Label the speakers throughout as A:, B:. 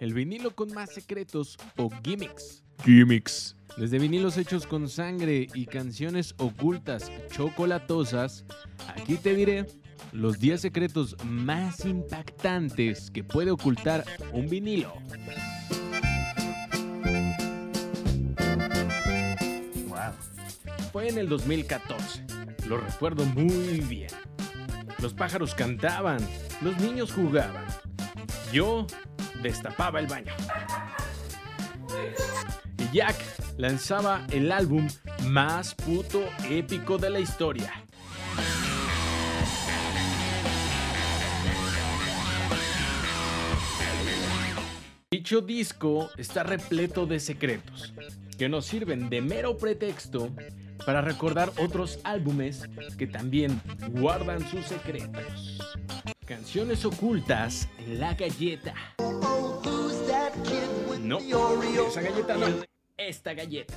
A: el vinilo con más secretos o gimmicks.
B: Gimmicks.
A: Desde vinilos hechos con sangre y canciones ocultas chocolatosas, aquí te diré los 10 secretos más impactantes que puede ocultar un vinilo. Fue en el 2014, lo recuerdo muy bien. Los pájaros cantaban, los niños jugaban. Yo destapaba el baño. Y Jack lanzaba el álbum más puto épico de la historia. Dicho disco está repleto de secretos que nos sirven de mero pretexto para recordar otros álbumes que también guardan sus secretos. Canciones ocultas en la galleta. No, esa galleta no, esta galleta.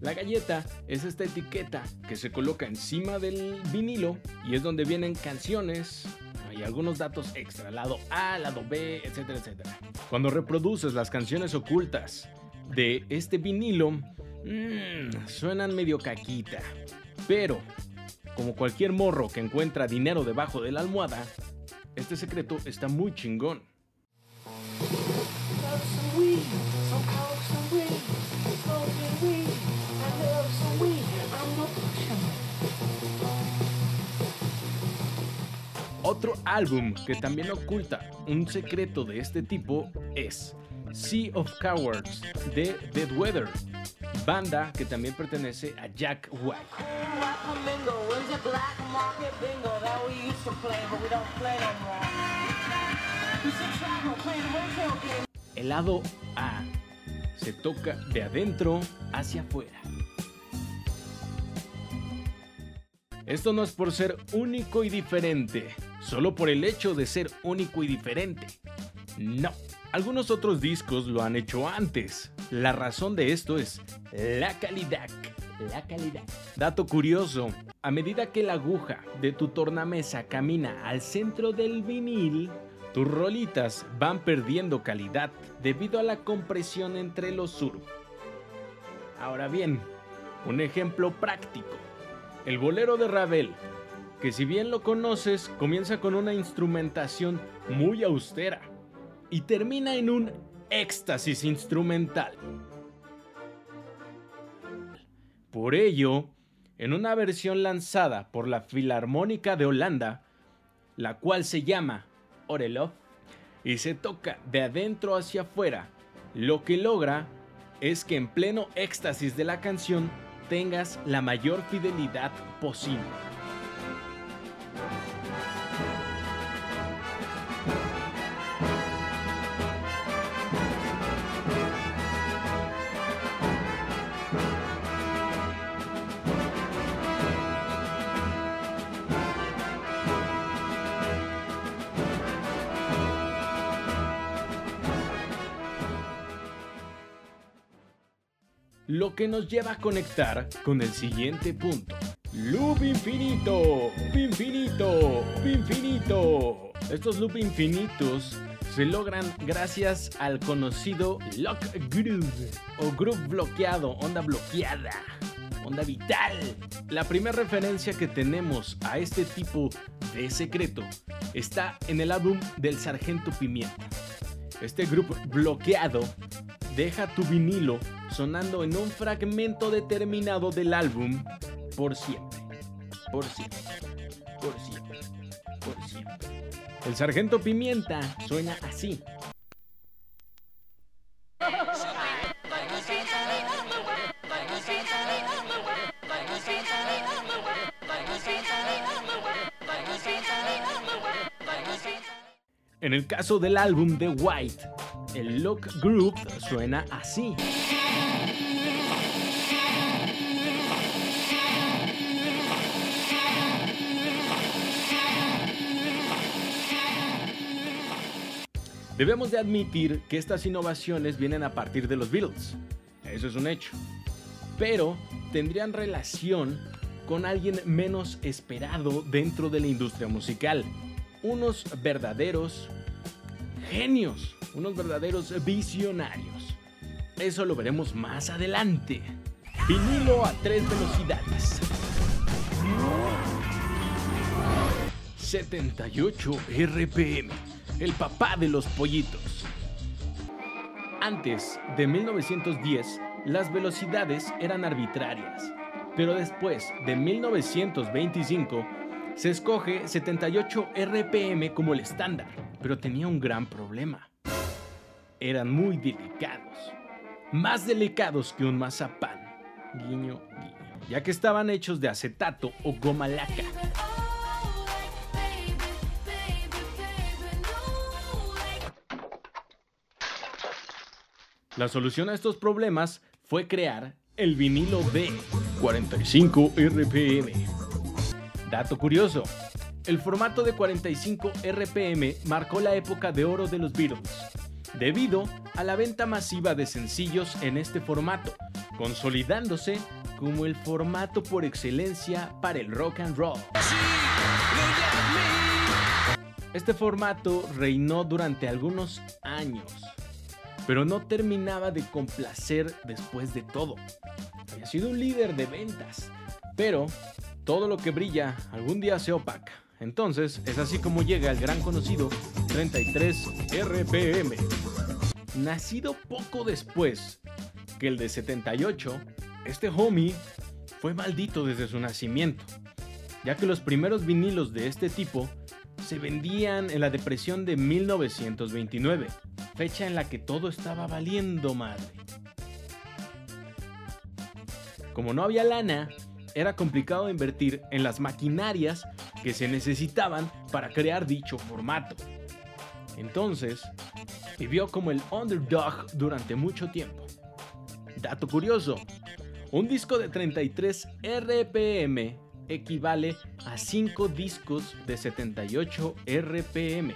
A: La galleta es esta etiqueta que se coloca encima del vinilo y es donde vienen canciones y algunos datos extra, lado A, lado B, etcétera, etcétera. Cuando reproduces las canciones ocultas de este vinilo, mmm, suenan medio caquita. Pero, como cualquier morro que encuentra dinero debajo de la almohada, este secreto está muy chingón. Otro álbum que también oculta un secreto de este tipo es Sea of Cowards de Dead Weather, banda que también pertenece a Jack White. El lado A se toca de adentro hacia afuera. Esto no es por ser único y diferente, solo por el hecho de ser único y diferente. No, algunos otros discos lo han hecho antes. La razón de esto es la calidad. La calidad. Dato curioso, a medida que la aguja de tu tornamesa camina al centro del vinil, tus rolitas van perdiendo calidad debido a la compresión entre los surf. Ahora bien, un ejemplo práctico. El bolero de Ravel, que si bien lo conoces, comienza con una instrumentación muy austera y termina en un éxtasis instrumental. Por ello, en una versión lanzada por la Filarmónica de Holanda, la cual se llama Orelov, y se toca de adentro hacia afuera, lo que logra es que en pleno éxtasis de la canción tengas la mayor fidelidad posible. Lo que nos lleva a conectar con el siguiente punto. Loop infinito, infinito, infinito. Estos loop infinitos se logran gracias al conocido lock groove o groove bloqueado, onda bloqueada, onda vital. La primera referencia que tenemos a este tipo de secreto está en el álbum del Sargento Pimienta. Este grupo bloqueado deja tu vinilo sonando en un fragmento determinado del álbum por siempre, por siempre, por siempre, por siempre. El sargento Pimienta suena así. En el caso del álbum de White, el Lock Group suena así. Debemos de admitir que estas innovaciones vienen a partir de los Beatles. Eso es un hecho. Pero tendrían relación con alguien menos esperado dentro de la industria musical. Unos verdaderos genios unos verdaderos visionarios. Eso lo veremos más adelante. Vinilo a tres velocidades. 78 RPM, el papá de los pollitos. Antes de 1910, las velocidades eran arbitrarias, pero después de 1925 se escoge 78 RPM como el estándar, pero tenía un gran problema. Eran muy delicados, más delicados que un mazapán, guiño, guiño, ya que estaban hechos de acetato o goma laca. La solución a estos problemas fue crear el vinilo de 45 RPM. Dato curioso, el formato de 45 RPM marcó la época de oro de los Beatles, debido a la venta masiva de sencillos en este formato, consolidándose como el formato por excelencia para el rock and roll. Este formato reinó durante algunos años, pero no terminaba de complacer después de todo. Había sido un líder de ventas, pero todo lo que brilla algún día se opaca. Entonces es así como llega el gran conocido 33 RPM. Nacido poco después que el de 78, este homie fue maldito desde su nacimiento, ya que los primeros vinilos de este tipo se vendían en la depresión de 1929 fecha en la que todo estaba valiendo madre. Como no había lana, era complicado invertir en las maquinarias que se necesitaban para crear dicho formato. Entonces, vivió como el underdog durante mucho tiempo. Dato curioso, un disco de 33 RPM equivale a 5 discos de 78 RPM.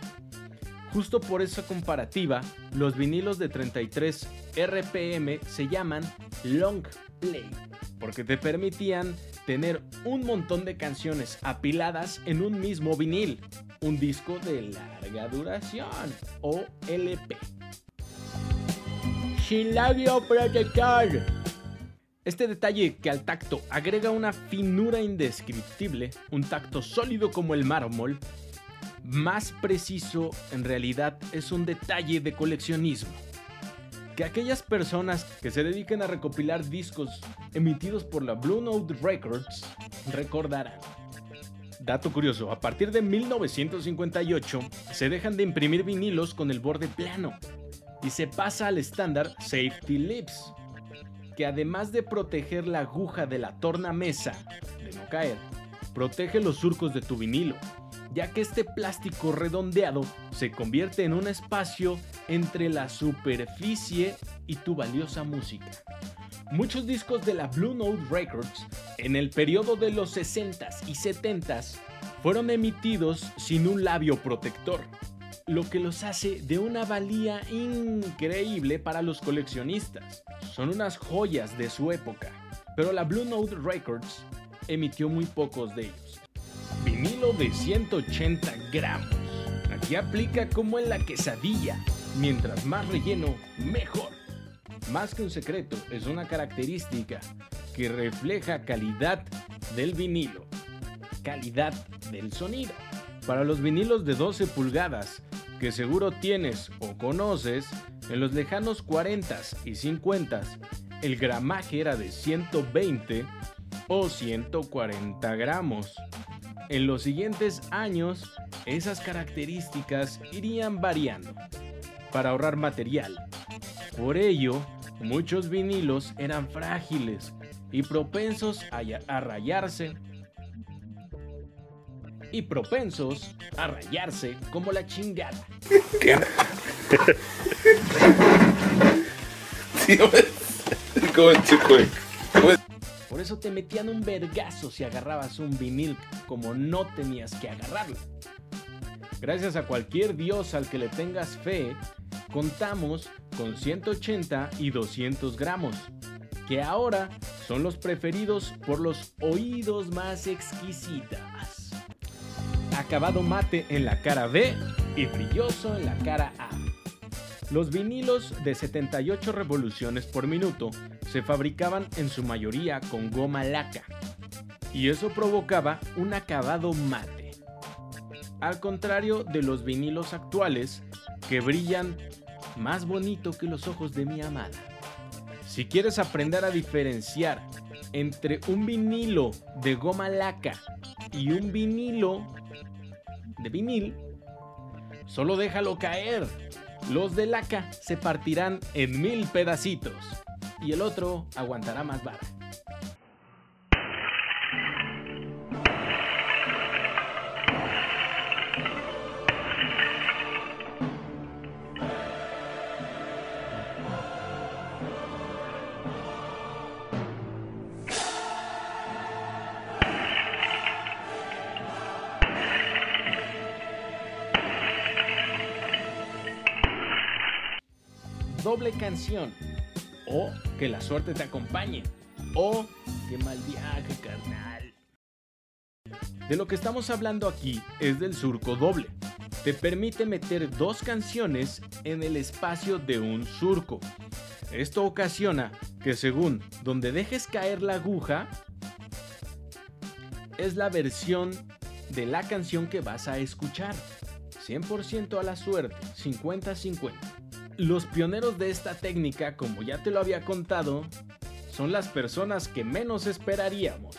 A: Justo por esa comparativa, los vinilos de 33 RPM se llaman long play, porque te permitían tener un montón de canciones apiladas en un mismo vinil, un disco de larga duración o LP. Protector. Este detalle que al tacto agrega una finura indescriptible, un tacto sólido como el mármol, más preciso en realidad es un detalle de coleccionismo. Que aquellas personas que se dediquen a recopilar discos emitidos por la Blue Note Records recordarán. Dato curioso, a partir de 1958 se dejan de imprimir vinilos con el borde plano y se pasa al estándar Safety Lips, que además de proteger la aguja de la tornamesa de no caer, protege los surcos de tu vinilo ya que este plástico redondeado se convierte en un espacio entre la superficie y tu valiosa música. Muchos discos de la Blue Note Records en el periodo de los 60s y 70s fueron emitidos sin un labio protector, lo que los hace de una valía increíble para los coleccionistas. Son unas joyas de su época, pero la Blue Note Records emitió muy pocos de ellos vinilo de 180 gramos. Aquí aplica como en la quesadilla, mientras más relleno, mejor. Más que un secreto, es una característica que refleja calidad del vinilo, calidad del sonido. Para los vinilos de 12 pulgadas, que seguro tienes o conoces, en los lejanos 40 y 50 el gramaje era de 120 o 140 gramos. En los siguientes años, esas características irían variando para ahorrar material. Por ello, muchos vinilos eran frágiles y propensos a, rayarse y propensos a rayarse como la chingada. Por eso te metían un vergazo si agarrabas un vinil como no tenías que agarrarlo. Gracias a cualquier dios al que le tengas fe, contamos con 180 y 200 gramos, que ahora son los preferidos por los oídos más exquisitas. Acabado mate en la cara B y brilloso en la cara A. Los vinilos de 78 revoluciones por minuto se fabricaban en su mayoría con goma laca, y eso provocaba un acabado mate. Al contrario de los vinilos actuales, que brillan más bonito que los ojos de mi amada. Si quieres aprender a diferenciar entre un vinilo de goma laca y un vinilo de vinil, solo déjalo caer. Los de laca se partirán en mil pedacitos y el otro aguantará más vara. Doble canción. O que la suerte te acompañe. O que mal viaje, carnal. De lo que estamos hablando aquí es del surco doble. Te permite meter dos canciones en el espacio de un surco. Esto ocasiona que según donde dejes caer la aguja, es la versión de la canción que vas a escuchar. 100% a la suerte, 50-50. Los pioneros de esta técnica, como ya te lo había contado, son las personas que menos esperaríamos.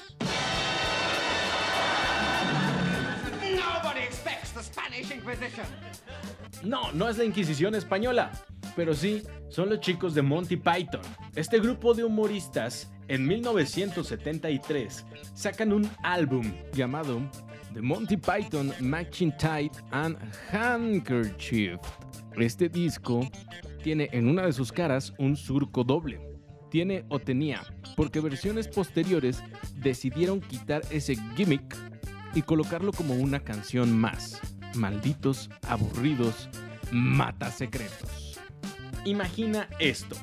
A: No, no es la Inquisición española, pero sí son los chicos de Monty Python. Este grupo de humoristas en 1973 sacan un álbum llamado The Monty Python Tide and Handkerchief este disco tiene en una de sus caras un surco doble. Tiene o tenía, porque versiones posteriores decidieron quitar ese gimmick y colocarlo como una canción más. Malditos, aburridos, mata secretos. Imagina esto.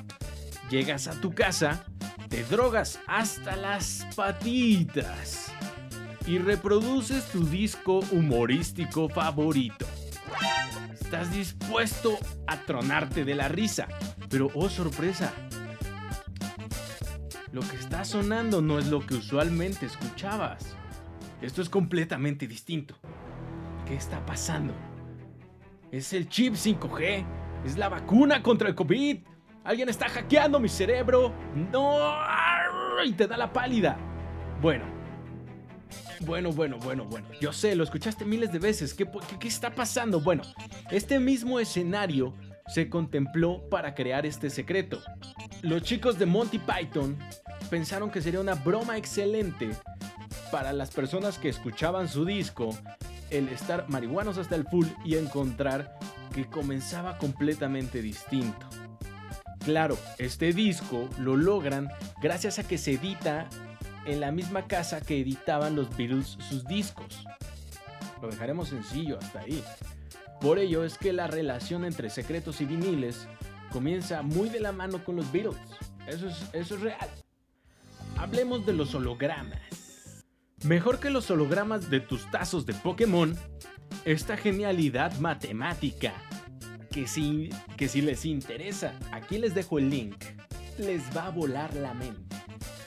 A: Llegas a tu casa, te drogas hasta las patitas y reproduces tu disco humorístico favorito estás dispuesto a tronarte de la risa. Pero, oh sorpresa, lo que está sonando no es lo que usualmente escuchabas. Esto es completamente distinto. ¿Qué está pasando? Es el chip 5G. Es la vacuna contra el COVID. Alguien está hackeando mi cerebro. No. Y te da la pálida. Bueno, bueno, bueno, bueno, bueno. Yo sé, lo escuchaste miles de veces. ¿Qué, está pasando? Bueno, este mismo escenario se contempló para crear este secreto. Los chicos de Monty Python pensaron que sería una broma excelente para las personas que escuchaban su disco el estar marihuanos hasta el full y encontrar que comenzaba completamente distinto. Claro, este disco lo logran gracias a que se edita en la misma casa que editaban los Beatles sus discos. Lo dejaremos sencillo hasta ahí. Por ello es que la relación entre secretos y viniles comienza muy de la mano con los Beatles. Eso es, eso es real. Hablemos de los hologramas. Mejor que los hologramas de tus tazos de Pokémon, esta genialidad matemática, que si, que si les interesa, aquí les dejo el link, les va a volar la mente.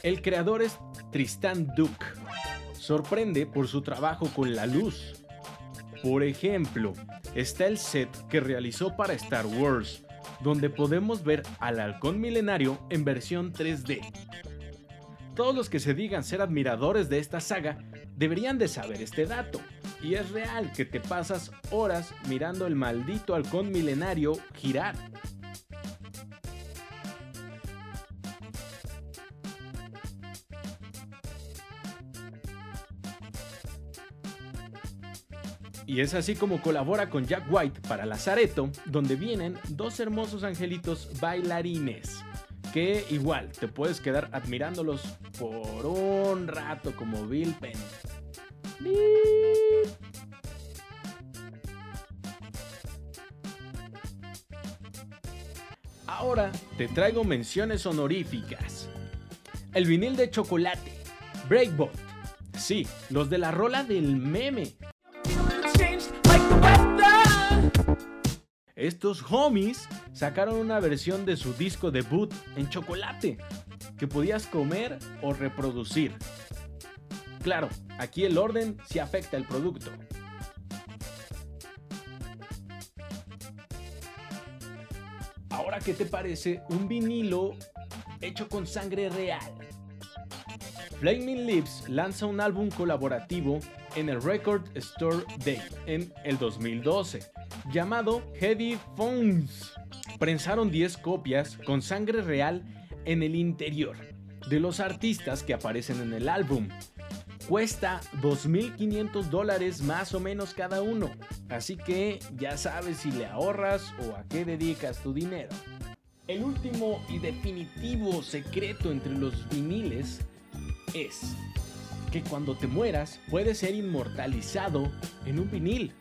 A: El creador es Tristan Duke. Sorprende por su trabajo con la luz. Por ejemplo, está el set que realizó para Star Wars, donde podemos ver al halcón milenario en versión 3D. Todos los que se digan ser admiradores de esta saga deberían de saber este dato. Y es real que te pasas horas mirando el maldito halcón milenario girar. Y es así como colabora con Jack White para Lazareto, donde vienen dos hermosos angelitos bailarines. Que igual te puedes quedar admirándolos por un rato como Bill Penn. Ahora te traigo menciones honoríficas. El vinil de chocolate, Breakbot. Sí, los de la rola del meme, estos homies sacaron una versión de su disco debut en chocolate, que podías comer o reproducir. Claro, aquí el orden sí afecta el producto. Ahora, ¿qué te parece un vinilo hecho con sangre real? Flaming Lips lanza un álbum colaborativo en el Record Store Day en el 2012, llamado Heavy Phones. Prensaron 10 copias con sangre real en el interior de los artistas que aparecen en el álbum. Cuesta 2.500 dólares más o menos cada uno, así que ya sabes si le ahorras o a qué dedicas tu dinero. El último y definitivo secreto entre los viniles es que cuando te mueras puedes ser inmortalizado en un vinil.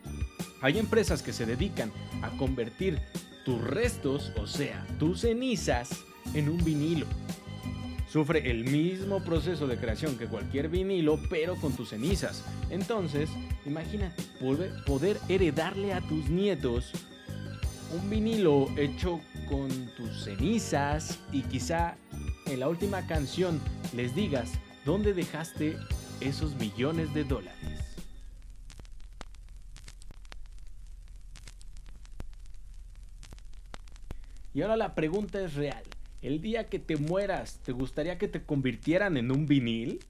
A: Hay empresas que se dedican a convertir tus restos, o sea, tus cenizas, en un vinilo. Sufre el mismo proceso de creación que cualquier vinilo, pero con tus cenizas. Entonces, imagínate poder heredarle a tus nietos un vinilo hecho con tus cenizas y quizá en la última canción les digas dónde dejaste esos millones de dólares. Y ahora la pregunta es real. El día que te mueras, ¿te gustaría que te convirtieran en un vinil?